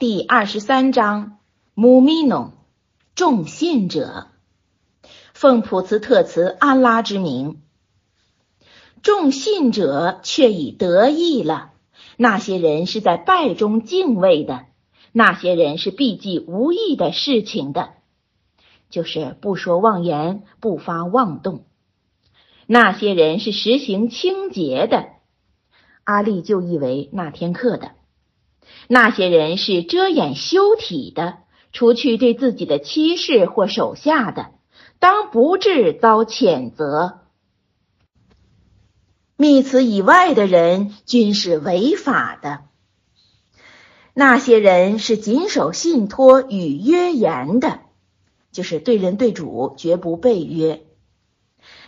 第二十三章母咪农众信者，奉普茨特茨安拉之名，众信者却已得意了。那些人是在拜中敬畏的，那些人是避忌无益的事情的，就是不说妄言，不发妄动。那些人是实行清洁的，阿力就译为那天课的。那些人是遮掩羞体的，除去对自己的妻室或手下的，当不致遭谴责。密此以外的人均是违法的。那些人是谨守信托与约言的，就是对人对主绝不背约。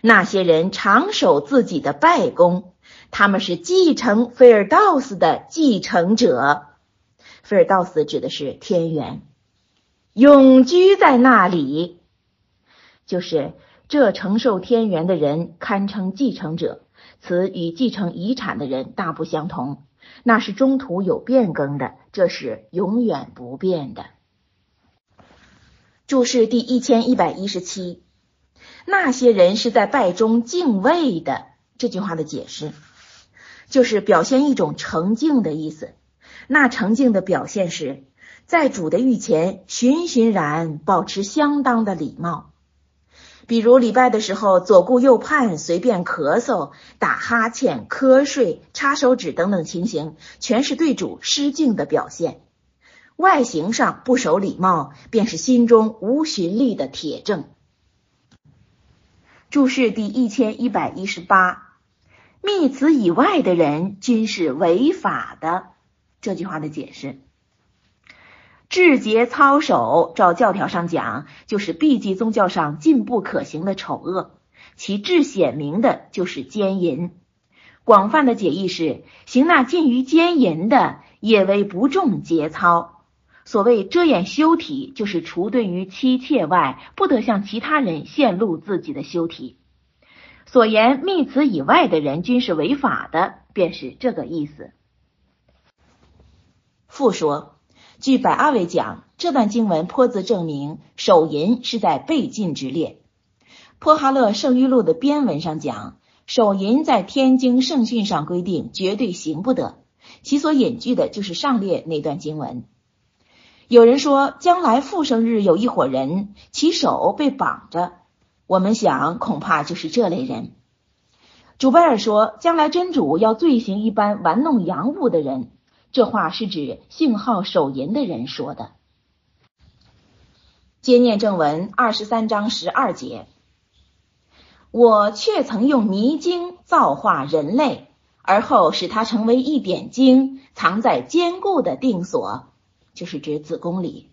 那些人常守自己的拜功，他们是继承菲尔道斯的继承者。菲尔道斯指的是天元，永居在那里，就是这承受天元的人堪称继承者。此与继承遗产的人大不相同，那是中途有变更的，这是永远不变的。注释第一千一百一十七。那些人是在拜中敬畏的。这句话的解释就是表现一种诚敬的意思。那成敬的表现是在主的御前循循然保持相当的礼貌。比如礼拜的时候左顾右盼、随便咳嗽、打哈欠、瞌睡、插手指等等情形，全是对主失敬的表现。外形上不守礼貌，便是心中无循力的铁证。注释第一千一百一十八，密此以外的人均是违法的。这句话的解释：制节操守，照教条上讲，就是避忌宗教上禁不可行的丑恶；其至显明的就是奸淫。广泛的解义是：行那近于奸淫的，也为不重节操。所谓遮掩羞体，就是除对于妻妾外，不得向其他人显露自己的羞体。所言密此以外的人均是违法的，便是这个意思。复说，据百阿伟讲，这段经文颇自证明手淫是在被禁之列。坡哈勒圣谕录的编文上讲，手淫在天经圣训上规定绝对行不得，其所引据的就是上列那段经文。有人说，将来复生日有一伙人，其手被绑着。我们想，恐怕就是这类人。主贝尔说，将来真主要罪行一般玩弄洋物的人，这话是指信号手淫的人说的。接念正文二十三章十二节，我却曾用泥晶造化人类，而后使它成为一点晶，藏在坚固的定所。就是指子宫里，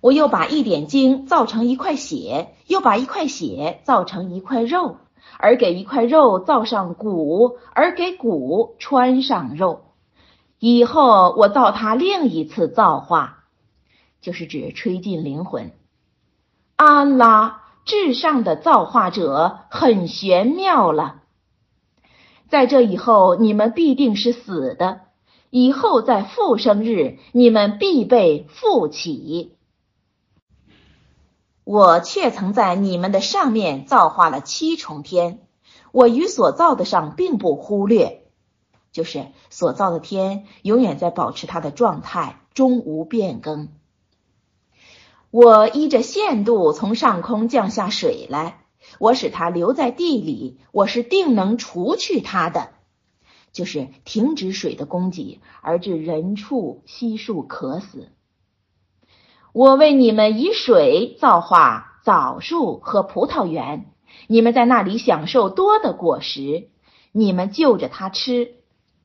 我又把一点精造成一块血，又把一块血造成一块肉，而给一块肉造上骨，而给骨穿上肉。以后我造他另一次造化，就是指吹进灵魂。安拉至上的造化者很玄妙了。在这以后，你们必定是死的。以后在复生日，你们必被复起。我却曾在你们的上面造化了七重天，我与所造的上并不忽略，就是所造的天永远在保持它的状态，终无变更。我依着限度从上空降下水来，我使它留在地里，我是定能除去它的。就是停止水的供给，而致人畜悉数渴死。我为你们以水造化枣树和葡萄园，你们在那里享受多的果实，你们就着它吃，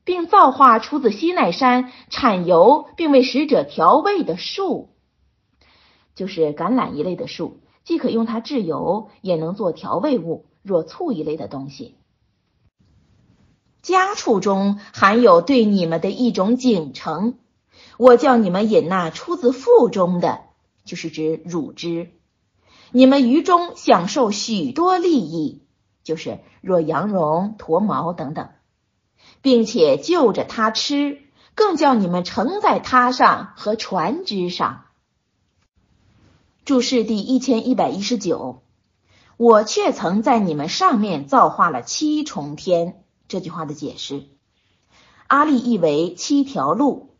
并造化出自西奈山产油并为使者调味的树，就是橄榄一类的树，既可用它制油，也能做调味物，若醋一类的东西。家畜中含有对你们的一种警成，我叫你们饮那出自腹中的，就是指乳汁。你们于中享受许多利益，就是若羊绒、驼毛等等，并且就着它吃，更叫你们乘在他上和船只上。注释第一千一百一十九，我却曾在你们上面造化了七重天。这句话的解释，阿利意为七条路。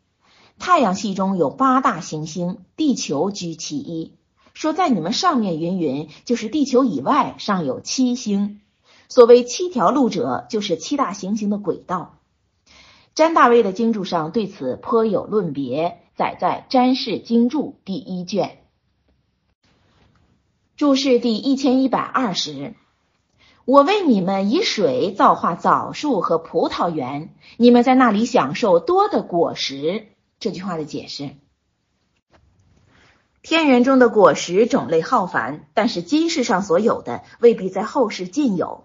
太阳系中有八大行星，地球居其一。说在你们上面云云，就是地球以外尚有七星。所谓七条路者，就是七大行星的轨道。詹大卫的经注上对此颇有论别，载在《詹氏经注》第一卷。注释第一千一百二十。我为你们以水造化枣树和葡萄园，你们在那里享受多的果实。这句话的解释。天园中的果实种类浩繁，但是今世上所有的未必在后世尽有。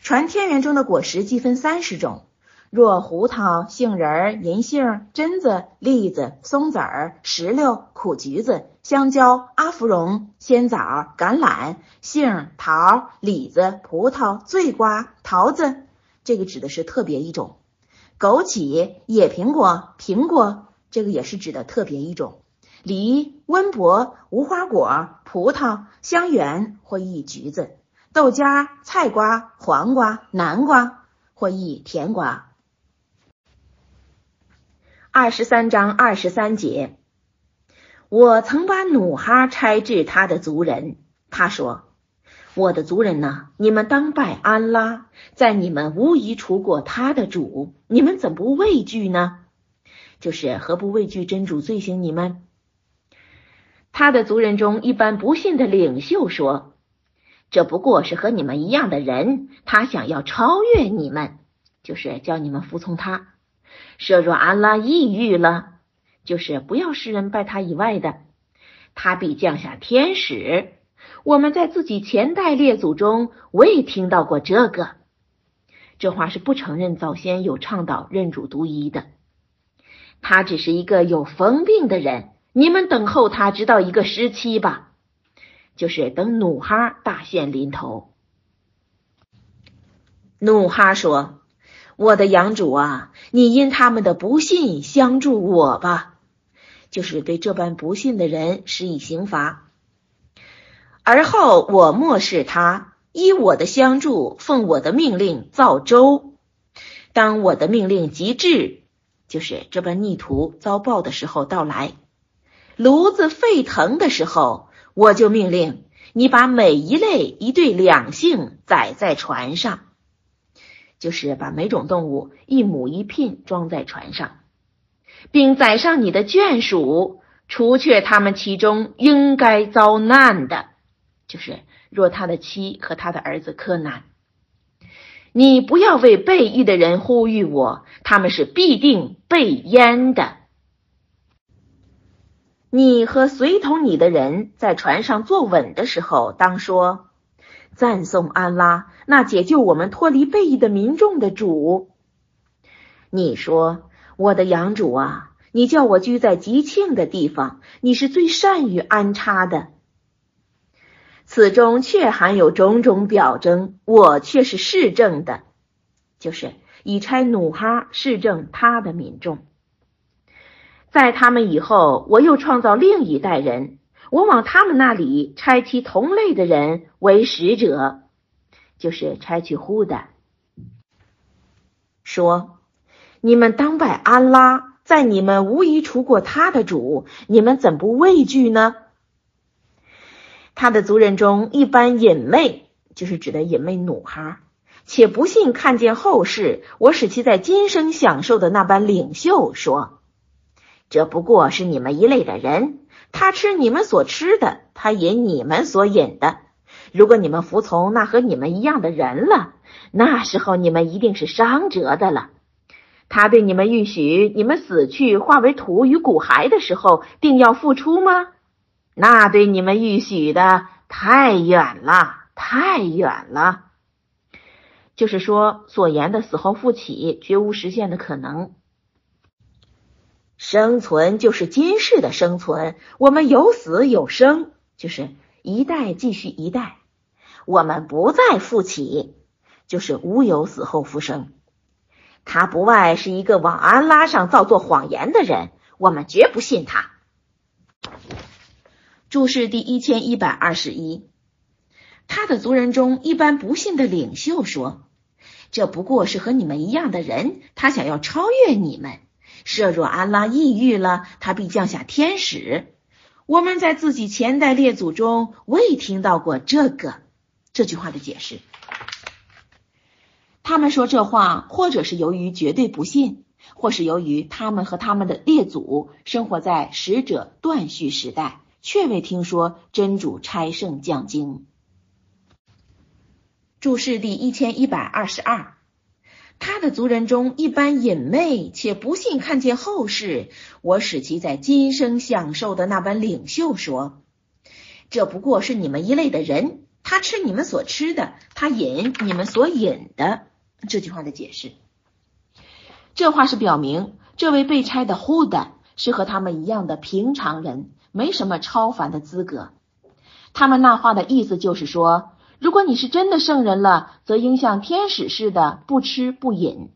传天园中的果实计分三十种，若胡桃、杏仁、银杏、榛子、栗子、松子儿、石榴、苦橘子、香蕉、阿芙蓉、鲜枣、橄榄、杏、桃、李子、葡萄、醉瓜、桃子，这个指的是特别一种。枸杞、野苹果、苹果，这个也是指的特别一种。梨、温柏、无花果、葡萄、香橼或一橘子、豆荚、菜瓜、黄瓜、南瓜或译甜瓜。二十三章二十三节，我曾把努哈差至他的族人，他说：“我的族人呐，你们当拜安拉，在你们无疑除过他的主，你们怎不畏惧呢？就是何不畏惧真主罪行你们？”他的族人中一般不信的领袖说：“这不过是和你们一样的人，他想要超越你们，就是叫你们服从他。设若安拉抑郁了，就是不要世人拜他以外的，他必降下天使。我们在自己前代列祖中未听到过这个。这话是不承认早先有倡导认主独一的。他只是一个有疯病的人。”你们等候他直到一个时期吧，就是等努哈大限临头。努哈说：“我的养主啊，你因他们的不信相助我吧，就是对这般不信的人施以刑罚。而后我漠视他，依我的相助，奉我的命令造舟。当我的命令极致，就是这般逆徒遭报的时候到来。”炉子沸腾的时候，我就命令你把每一类一对两性载在船上，就是把每种动物一母一聘装在船上，并载上你的眷属，除却他们其中应该遭难的，就是若他的妻和他的儿子柯南。你不要为被役的人呼吁我，他们是必定被淹的。你和随同你的人在船上坐稳的时候，当说赞颂安拉，那解救我们脱离背义的民众的主。你说我的养主啊，你叫我居在吉庆的地方，你是最善于安插的。此中却含有种种表征，我却是市政的，就是以差努哈市政他的民众。在他们以后，我又创造另一代人，我往他们那里差其同类的人为使者，就是差去呼的，说：“你们当拜安拉，在你们无疑除过他的主，你们怎不畏惧呢？”他的族人中一般隐昧，就是指的隐昧努哈，且不信看见后世，我使其在今生享受的那般领袖说。这不过是你们一类的人，他吃你们所吃的，他饮你们所饮的。如果你们服从那和你们一样的人了，那时候你们一定是伤折的了。他对你们预许，你们死去化为土与骨骸的时候，定要复出吗？那对你们预许的太远了，太远了。就是说，所言的死后复起，绝无实现的可能。生存就是今世的生存，我们有死有生，就是一代继续一代。我们不再复起，就是无有死后复生。他不外是一个往安拉上造作谎言的人，我们绝不信他。注释第一千一百二十一，他的族人中一般不信的领袖说：“这不过是和你们一样的人，他想要超越你们。设若安拉抑郁了，他必降下天使。我们在自己前代列祖中未听到过这个这句话的解释。他们说这话，或者是由于绝对不信，或是由于他们和他们的列祖生活在使者断续时代。”却未听说真主差圣降经。注释第一千一百二十二，他的族人中一般隐昧且不信看见后世，我使其在今生享受的那般领袖说：“这不过是你们一类的人，他吃你们所吃的，他饮你们所饮的。”这句话的解释，这话是表明这位被差的呼的是和他们一样的平常人。没什么超凡的资格。他们那话的意思就是说，如果你是真的圣人了，则应像天使似的不吃不饮。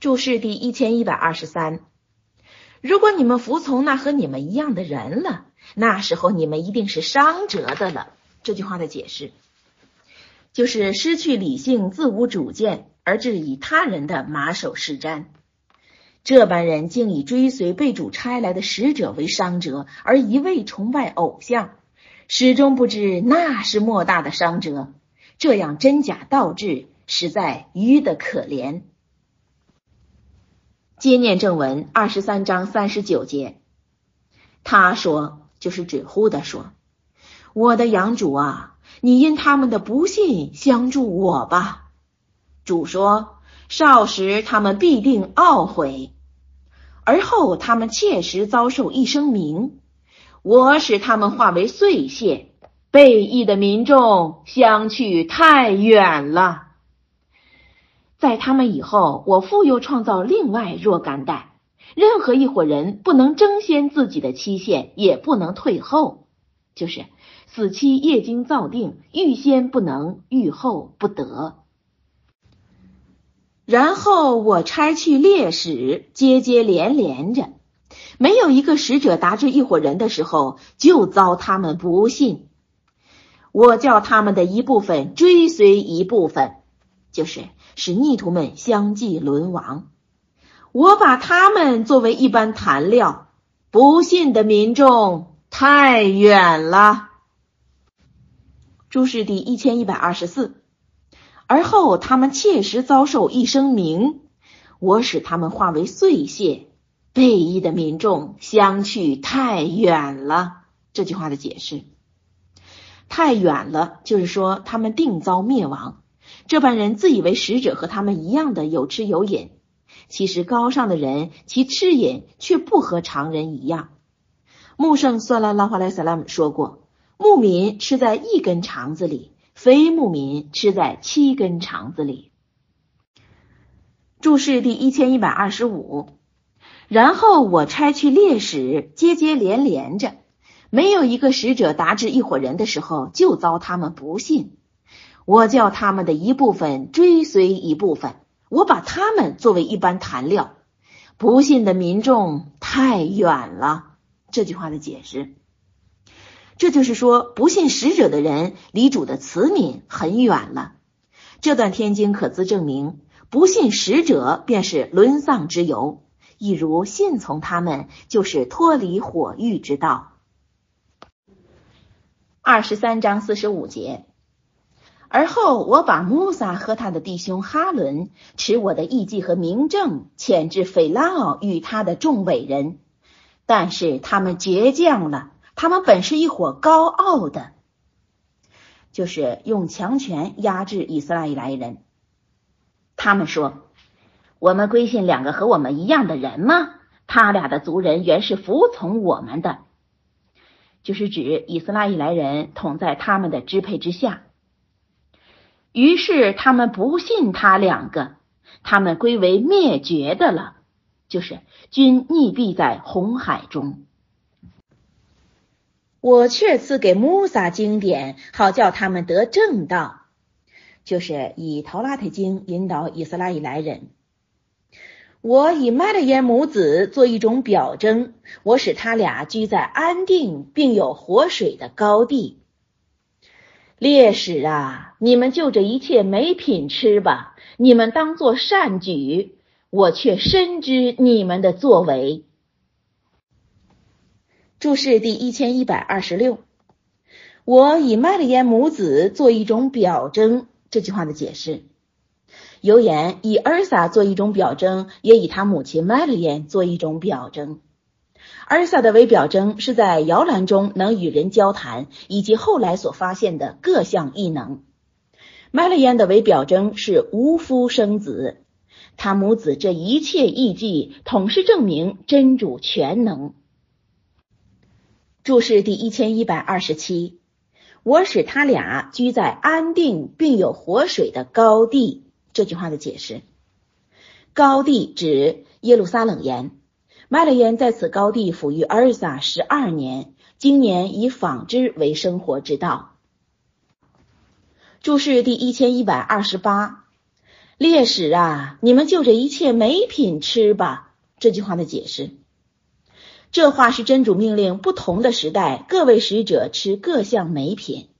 注释第一千一百二十三：如果你们服从那和你们一样的人了，那时候你们一定是伤折的了。这句话的解释就是失去理性、自无主见，而致以他人的马首是瞻。这般人竟以追随被主差来的使者为伤者，而一味崇拜偶像，始终不知那是莫大的伤者。这样真假倒置，实在愚的可怜。接念正文二十三章三十九节，他说，就是指呼的说：“我的养主啊，你因他们的不信相助我吧。”主说。少时，他们必定懊悔；而后，他们切实遭受一声鸣，我使他们化为碎屑。背义的民众相去太远了。在他们以后，我复又创造另外若干代，任何一伙人不能争先自己的期限，也不能退后，就是死期业经造定，预先不能，预后不得。然后我差去烈使，接接连连着，没有一个使者达至一伙人的时候，就遭他们不信。我叫他们的一部分追随一部分，就是使逆徒们相继沦亡。我把他们作为一般谈料，不信的民众太远了。注释第一千一百二十四。而后，他们切实遭受一声鸣，我使他们化为碎屑。背义的民众相去太远了。这句话的解释，太远了，就是说他们定遭灭亡。这般人自以为使者和他们一样的有吃有饮，其实高尚的人其吃饮却不和常人一样。穆圣算拉拉花莱萨拉姆说过，牧民吃在一根肠子里。非牧民吃在七根肠子里。注释第一千一百二十五。然后我差去烈使，接接连连着，没有一个使者达至一伙人的时候，就遭他们不信。我叫他们的一部分追随一部分，我把他们作为一般谈料。不信的民众太远了。这句话的解释。这就是说，不信使者的人离主的慈悯很远了。这段天经可资证明，不信使者便是沦丧之由，一如信从他们就是脱离火狱之道。二十三章四十五节，而后我把穆萨和他的弟兄哈伦持我的意迹和明证遣至斐拉奥与他的众伟人，但是他们倔强了。他们本是一伙高傲的，就是用强权压制以色列来人。他们说：“我们归信两个和我们一样的人吗？他俩的族人原是服从我们的，就是指以色列来人统在他们的支配之下。于是他们不信他两个，他们归为灭绝的了，就是均溺毙在红海中。”我却赐给穆萨经典，好叫他们得正道。就是以《陶拉特经》引导以色列来人。我以麦勒耶母子做一种表征，我使他俩居在安定并有活水的高地。烈士啊，你们就这一切美品吃吧，你们当做善举，我却深知你们的作为。注释第一千一百二十六，我以麦勒耶母子做一种表征。这句话的解释。有言以尔撒做一种表征，也以他母亲麦丽莲做一种表征。尔撒的为表征是在摇篮中能与人交谈，以及后来所发现的各项异能。麦丽莲的为表征是无夫生子，他母子这一切异迹，统是证明真主全能。注释第一千一百二十七，我使他俩居在安定并有活水的高地。这句话的解释：高地指耶路撒冷岩，麦勒岩在此高地抚育儿撒十二年，今年以纺织为生活之道。注释第一千一百二十八，烈士啊，你们就这一切美品吃吧。这句话的解释：这话是真主命令不同的时代各位使者吃各项美品。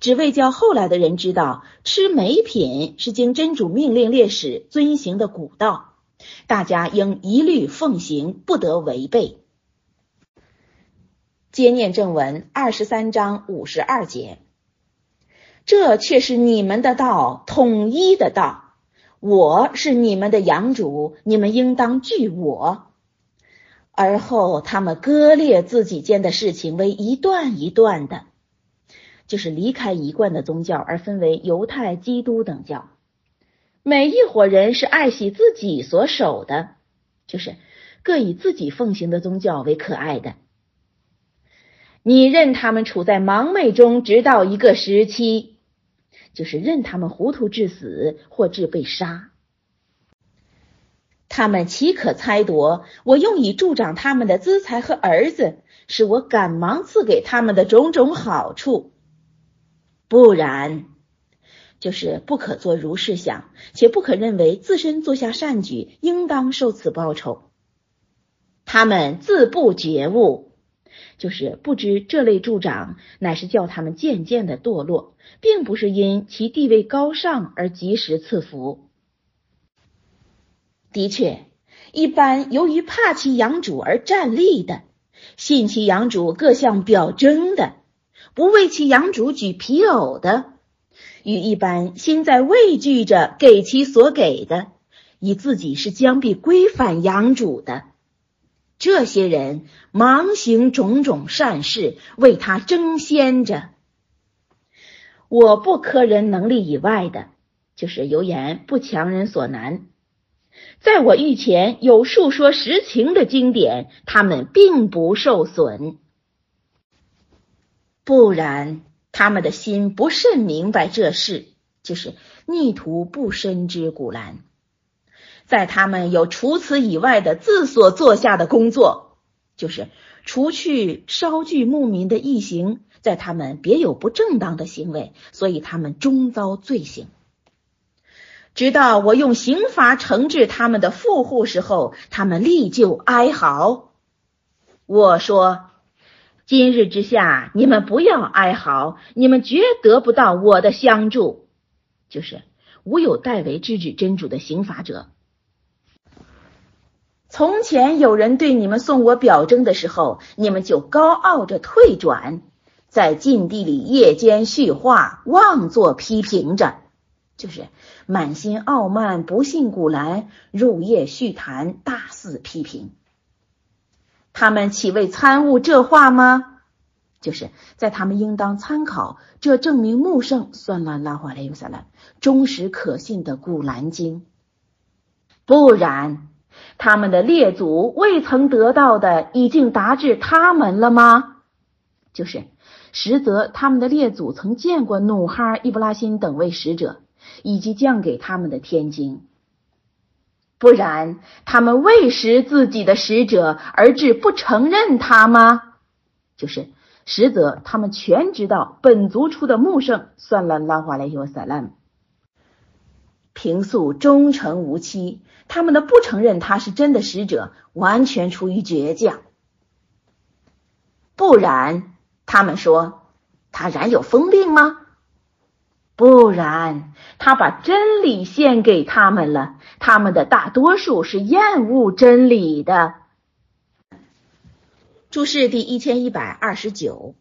只为叫后来的人知道，吃美品是经真主命令烈士遵行的古道，大家应一律奉行，不得违背。接念正文二十三章五十二节，这却是你们的道，统一的道。我是你们的养主，你们应当惧我。而后他们割裂自己间的事情为一段一段的。就是离开一贯的宗教，而分为犹太、基督等教。每一伙人是爱惜自己所守的，就是各以自己奉行的宗教为可爱的。你任他们处在盲昧中，直到一个时期，就是任他们糊涂致死，或致被杀。他们岂可猜夺我用以助长他们的资财和儿子，是我赶忙赐给他们的种种好处？不然，就是不可做如是想，且不可认为自身做下善举，应当受此报酬。他们自不觉悟，就是不知这类助长乃是叫他们渐渐的堕落，并不是因其地位高尚而及时赐福。的确，一般由于怕其养主而站立的，信其养主各项表征的。不为其养主举皮偶的，与一般心在畏惧着给其所给的，以自己是将必归返养主的，这些人忙行种种善事，为他争先着。我不苛人能力以外的，就是有言不强人所难。在我御前有述说实情的经典，他们并不受损。不然，他们的心不甚明白这事，就是逆徒不深知古兰。在他们有除此以外的自所做下的工作，就是除去烧具牧民的异行，在他们别有不正当的行为，所以他们终遭罪行。直到我用刑罚惩治他们的富户时候，他们立就哀嚎。我说。今日之下，你们不要哀嚎，你们绝得不到我的相助。就是无有代为制止真主的刑罚者。从前有人对你们送我表征的时候，你们就高傲着退转，在禁地里夜间叙话，妄作批评着，就是满心傲慢，不信古兰，入夜叙谈，大肆批评。他们岂未参悟这话吗？就是在他们应当参考这证明穆圣算了拉华莱尤萨兰忠实可信的古兰经，不然他们的列祖未曾得到的已经达至他们了吗？就是实则他们的列祖曾见过努哈、伊布拉辛等位使者，以及降给他们的天经。不然，他们未识自己的使者而致不承认他吗？就是实则他们全知道本族出的穆圣算了拉华莱希瓦萨兰。平素忠诚无欺，他们的不承认他是真的使者，完全出于倔强。不然，他们说他染有疯病吗？不然，他把真理献给他们了。他们的大多数是厌恶真理的。注释第一千一百二十九。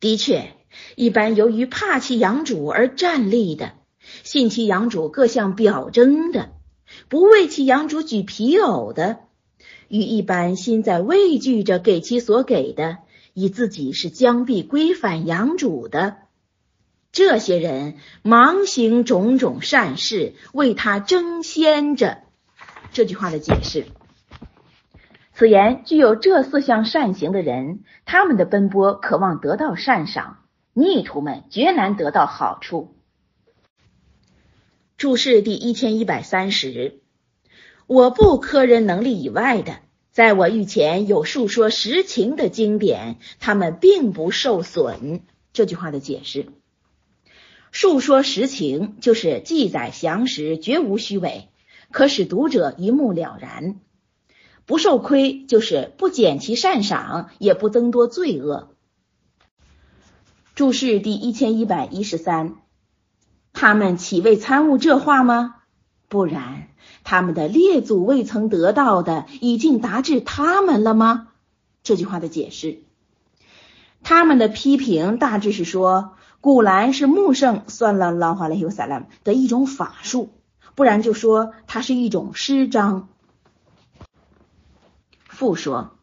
的确，一般由于怕其养主而站立的，信其养主各项表征的，不为其养主举皮偶的，与一般心在畏惧着给其所给的，以自己是将必归返养主的，这些人忙行种种善事，为他争先着。这句话的解释。此言具有这四项善行的人，他们的奔波渴望得到善赏；逆徒们绝难得到好处。注释第一千一百三十，我不科人能力以外的，在我御前有述说实情的经典，他们并不受损。这句话的解释：述说实情就是记载详实，绝无虚伪，可使读者一目了然。不受亏，就是不减其善赏，也不增多罪恶。注释第一千一百一十三，他们岂未参悟这话吗？不然，他们的列祖未曾得到的，已经达至他们了吗？这句话的解释，他们的批评大致是说，古兰是穆圣算了拉华雷尤萨拉姆的一种法术，不然就说它是一种诗章。复说，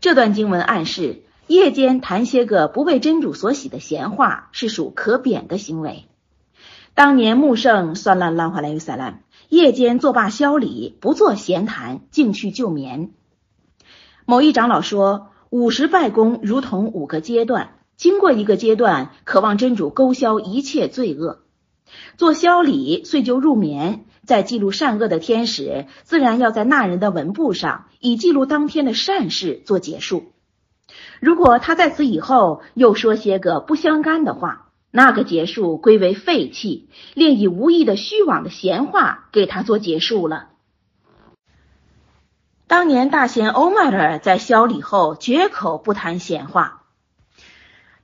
这段经文暗示夜间谈些个不被真主所喜的闲话是属可贬的行为。当年穆圣算了兰花莱于萨兰，夜间作罢宵礼，不做闲谈，径去就眠。某一长老说，五十拜功如同五个阶段，经过一个阶段，渴望真主勾销一切罪恶，做消礼，遂就入眠。在记录善恶的天使，自然要在那人的文部上，以记录当天的善事做结束。如果他在此以后又说些个不相干的话，那个结束归为废弃，另以无意的虚妄的闲话给他做结束了。当年大贤欧迈尔在消礼后绝口不谈闲话，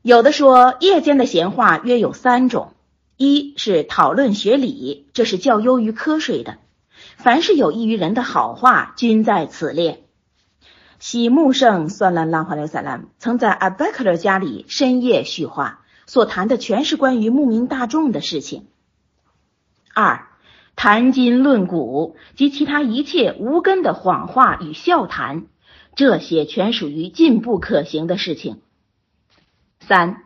有的说夜间的闲话约有三种。一是讨论学理，这是较优于瞌睡的。凡是有益于人的好话，均在此列。喜木圣算兰拉华莱萨兰曾在阿贝克勒家里深夜叙话，所谈的全是关于牧民大众的事情。二谈今论古及其他一切无根的谎话与笑谈，这些全属于进步可行的事情。三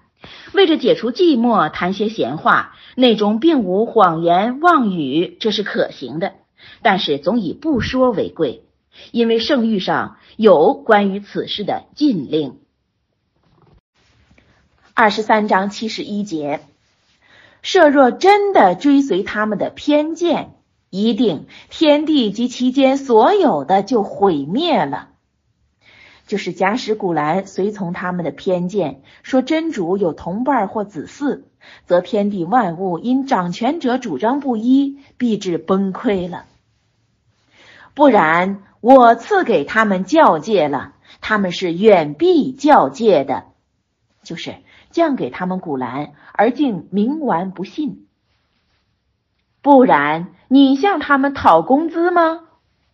为着解除寂寞，谈些闲话。内中并无谎言妄语，这是可行的，但是总以不说为贵，因为圣谕上有关于此事的禁令。二十三章七十一节，设若真的追随他们的偏见，一定天地及其间所有的就毁灭了。就是假使古兰随从他们的偏见，说真主有同伴或子嗣，则天地万物因掌权者主张不一，必致崩溃了。不然，我赐给他们教戒了，他们是远避教戒的，就是降给他们古兰，而竟冥顽不信。不然，你向他们讨工资吗？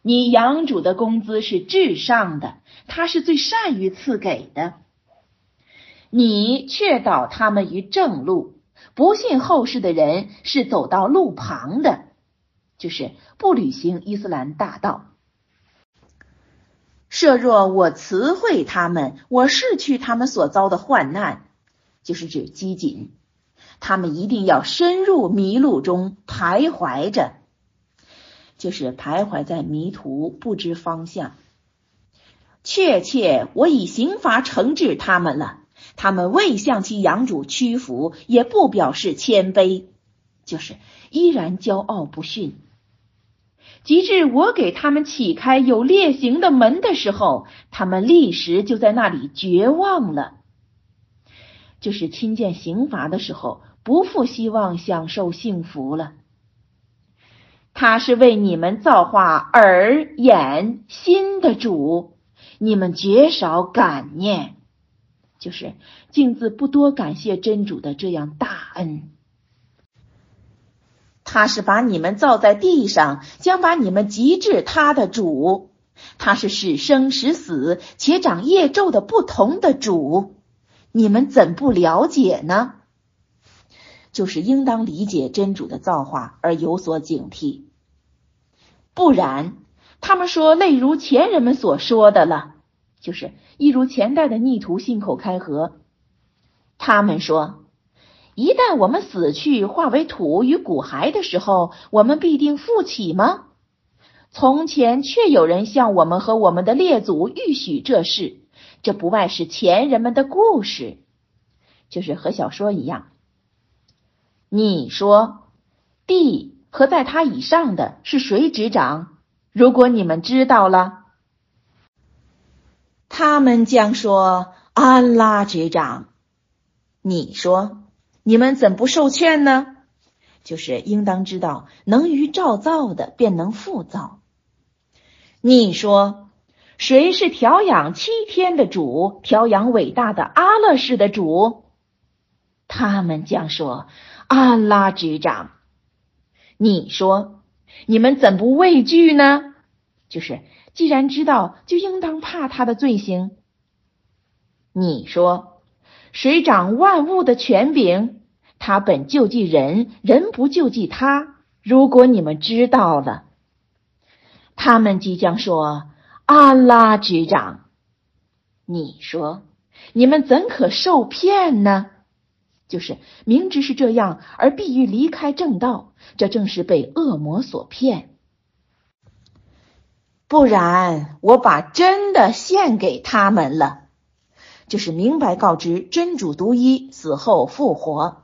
你养主的工资是至上的，他是最善于赐给的。你却导他们于正路，不信后世的人是走到路旁的，就是不履行伊斯兰大道。设若我辞会他们，我逝去他们所遭的患难，就是指饥馑，他们一定要深入迷路中徘徊着。就是徘徊在迷途，不知方向。确切，我以刑罚惩治他们了。他们未向其养主屈服，也不表示谦卑，就是依然骄傲不驯。及至我给他们启开有烈刑的门的时候，他们立时就在那里绝望了。就是亲见刑罚的时候，不复希望享受幸福了。他是为你们造化耳、眼、心的主，你们绝少感念，就是镜子不多感谢真主的这样大恩。他是把你们造在地上，将把你们极致他的主。他是使生使死且长业咒的不同的主，你们怎不了解呢？就是应当理解真主的造化而有所警惕，不然，他们说类如前人们所说的了，就是一如前代的逆徒信口开河。他们说，一旦我们死去化为土与骨骸的时候，我们必定复起吗？从前确有人向我们和我们的列祖预许这事，这不外是前人们的故事，就是和小说一样。你说，地和在它以上的是谁执掌？如果你们知道了，他们将说安拉执掌。你说，你们怎不受劝呢？就是应当知道，能于照造的，便能复造。你说谁是调养七天的主？调养伟大的阿勒氏的主？他们将说：“阿拉执掌。”你说你们怎不畏惧呢？就是既然知道，就应当怕他的罪行。你说谁掌万物的权柄？他本救济人，人不救济他。如果你们知道了。他们即将说：“阿拉执掌。”你说：“你们怎可受骗呢？”就是明知是这样而必欲离开正道，这正是被恶魔所骗。不然，我把真的献给他们了，就是明白告知真主独一，死后复活。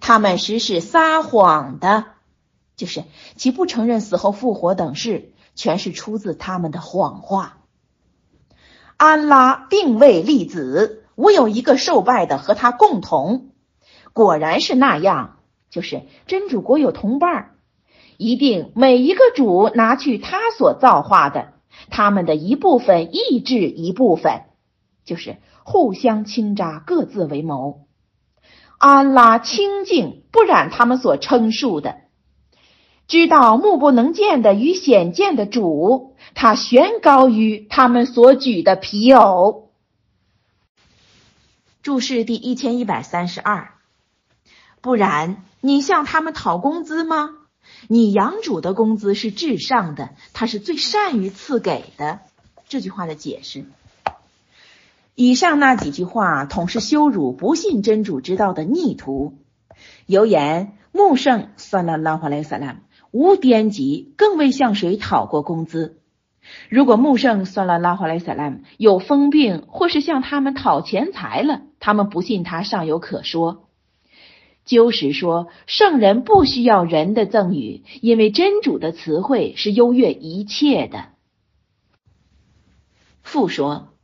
他们实是撒谎的。就是其不承认死后复活等事，全是出自他们的谎话。安拉并未立子，我有一个受拜的和他共同。果然是那样，就是真主国有同伴儿，一定每一个主拿去他所造化的，他们的一部分抑制一部分，就是互相倾轧，各自为谋。安拉清净，不染他们所称述的。知道目不能见的与显见的主，他悬高于他们所举的皮偶。注释第一千一百三十二。不然，你向他们讨工资吗？你养主的工资是至上的，他是最善于赐给的。这句话的解释。以上那几句话，统是羞辱不信真主之道的逆徒。有言穆圣算了拉华莱萨拉。无颠籍，更未向谁讨过工资。如果穆圣算了拉华莱萨拉有疯病，或是向他们讨钱财了，他们不信他尚有可说。鸠实说，圣人不需要人的赠与，因为真主的词汇是优越一切的。复说，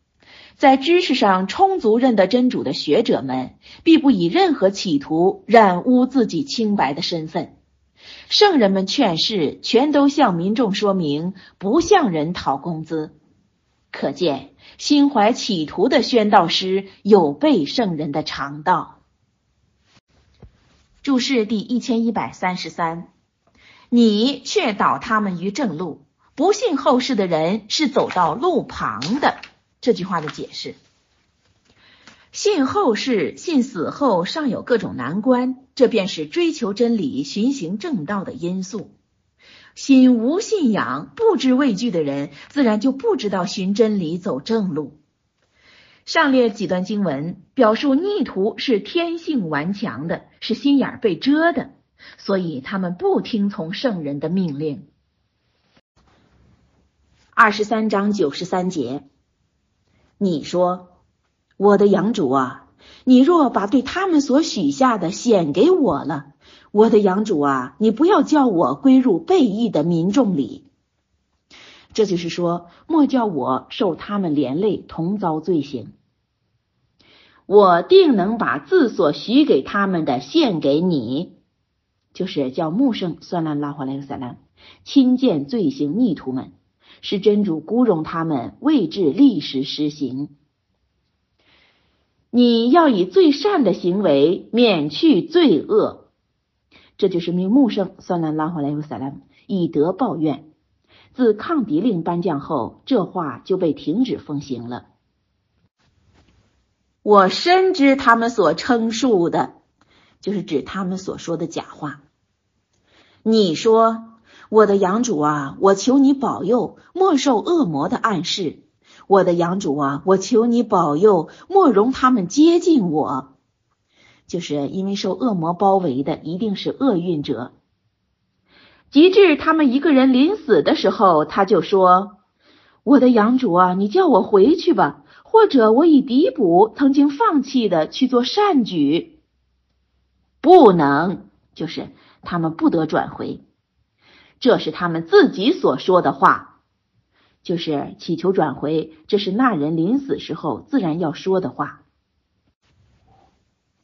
在知识上充足认得真主的学者们，必不以任何企图染污自己清白的身份。圣人们劝世，全都向民众说明，不向人讨工资。可见，心怀企图的宣道师有悖圣人的常道。注释第一千一百三十三：你却导他们于正路，不信后世的人是走到路旁的。这句话的解释。信后世，信死后尚有各种难关，这便是追求真理、循行正道的因素。心无信仰、不知畏惧的人，自然就不知道寻真理、走正路。上列几段经文表述逆徒是天性顽强的，是心眼被遮的，所以他们不听从圣人的命令。二十三章九十三节，你说。我的养主啊，你若把对他们所许下的显给我了，我的养主啊，你不要叫我归入背义的民众里。这就是说，莫叫我受他们连累，同遭罪行。我定能把自所许给他们的献给你。就是叫穆圣算兰拉华莱克萨兰亲见罪行逆徒们，使真主孤容他们，未至历时施行。你要以最善的行为免去罪恶，这就是命穆圣算兰拉华莱克萨兰以德报怨。自抗敌令颁降后，这话就被停止奉行了。我深知他们所称述的，就是指他们所说的假话。你说，我的养主啊，我求你保佑，莫受恶魔的暗示。我的养主啊，我求你保佑，莫容他们接近我。就是因为受恶魔包围的，一定是厄运者。及至他们一个人临死的时候，他就说：“我的养主啊，你叫我回去吧，或者我以抵补曾经放弃的去做善举。”不能，就是他们不得转回。这是他们自己所说的话，就是祈求转回，这是那人临死时候自然要说的话。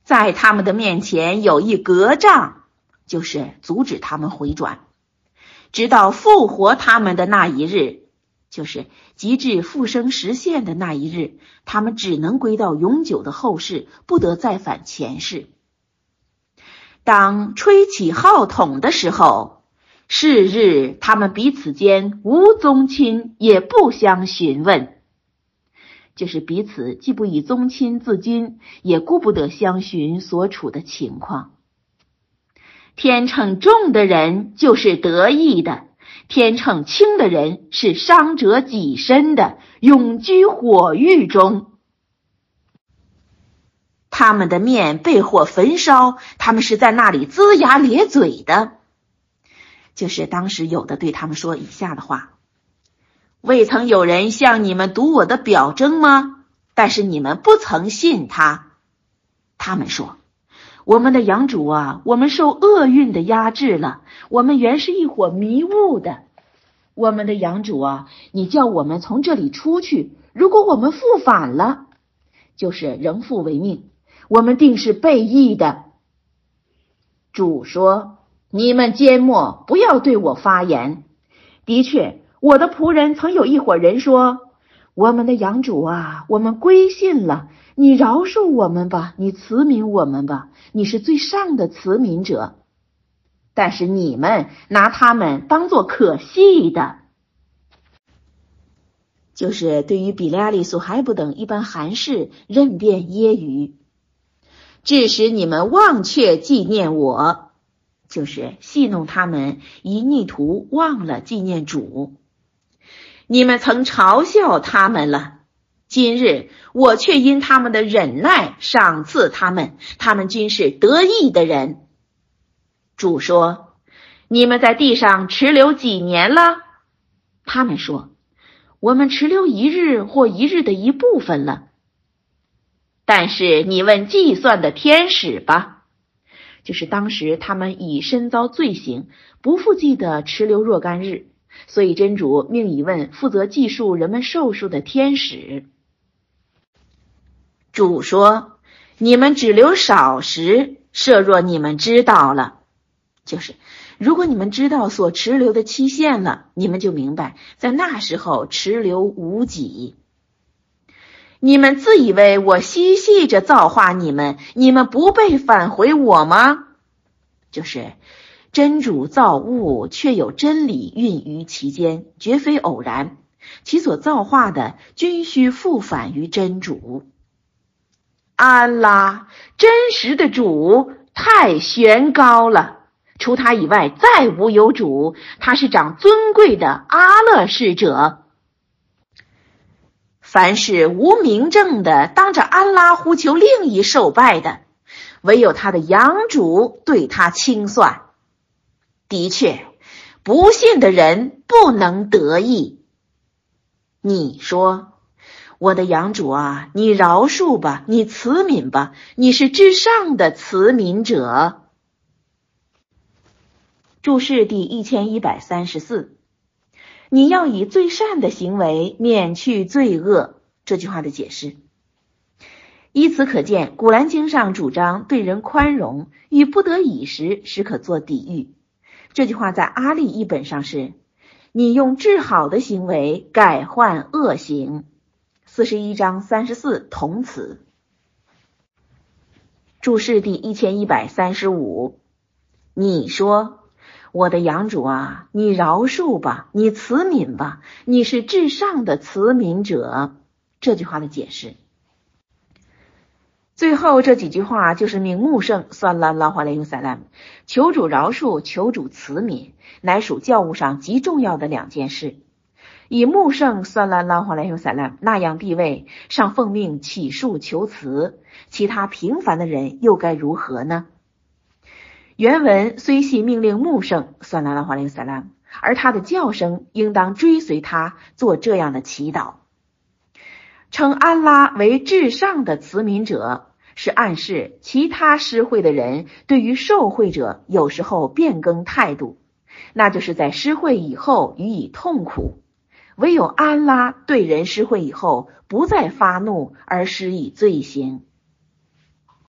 在他们的面前有一隔障，就是阻止他们回转。直到复活他们的那一日，就是极致复生实现的那一日，他们只能归到永久的后世，不得再返前世。当吹起号筒的时候，是日他们彼此间无宗亲，也不相询问，就是彼此既不以宗亲自矜，也顾不得相询所处的情况。天秤重的人就是得意的，天秤轻的人是伤者己身的，永居火狱中。他们的面被火焚烧，他们是在那里龇牙咧嘴的。就是当时有的对他们说以下的话：未曾有人向你们读我的表征吗？但是你们不曾信他。他们说。我们的养主啊，我们受厄运的压制了。我们原是一伙迷雾的。我们的养主啊，你叫我们从这里出去。如果我们复返了，就是仍复为命。我们定是被义的。主说：“你们缄默，不要对我发言。”的确，我的仆人曾有一伙人说：“我们的养主啊，我们归信了。”你饶恕我们吧，你慈悯我们吧，你是最上的慈悯者。但是你们拿他们当做可戏的，就是对于比利亚利、苏海布等一般寒士任便揶揄，致使你们忘却纪念我，就是戏弄他们，以逆徒忘了纪念主。你们曾嘲笑他们了。今日我却因他们的忍耐赏赐他们，他们均是得意的人。主说：“你们在地上持留几年了？”他们说：“我们持留一日或一日的一部分了。”但是你问计算的天使吧，就是当时他们已身遭罪行，不复记得持留若干日，所以真主命以问负责计数人们寿数的天使。主说：“你们只留少时，设若你们知道了，就是如果你们知道所持留的期限了，你们就明白，在那时候持留无几。你们自以为我嬉戏着造化你们，你们不被返回我吗？就是真主造物，却有真理蕴于其间，绝非偶然。其所造化的，均需复返于真主。”安拉真实的主太玄高了，除他以外再无有主。他是长尊贵的阿勒士者。凡是无名证的，当着安拉呼求另一受拜的，唯有他的养主对他清算。的确，不信的人不能得意。你说。我的养主啊，你饶恕吧，你慈悯吧，你是至上的慈悯者。注释第一千一百三十四，你要以最善的行为免去罪恶。这句话的解释，以此可见，《古兰经》上主张对人宽容，与不得已时时可做抵御。这句话在阿利译本上是：“你用治好的行为改换恶行。”四十一章三十四同词。注释第一千一百三十五。你说：“我的养主啊，你饶恕吧，你慈悯吧，你是至上的慈悯者。”这句话的解释。最后这几句话就是名目圣算了拉华雷尤萨拉姆，求主饶恕，求主慈悯，乃属教务上极重要的两件事。以穆圣算了拉华雷尤萨拉姆那样地位，上奉命起诉求慈，其他平凡的人又该如何呢？原文虽系命令穆圣算了拉华雷尤萨拉姆，而他的叫声应当追随他做这样的祈祷，称安拉为至上的慈悯者。是暗示其他施惠的人对于受惠者有时候变更态度，那就是在施惠以后予以痛苦；唯有安拉对人施惠以后不再发怒而施以罪行。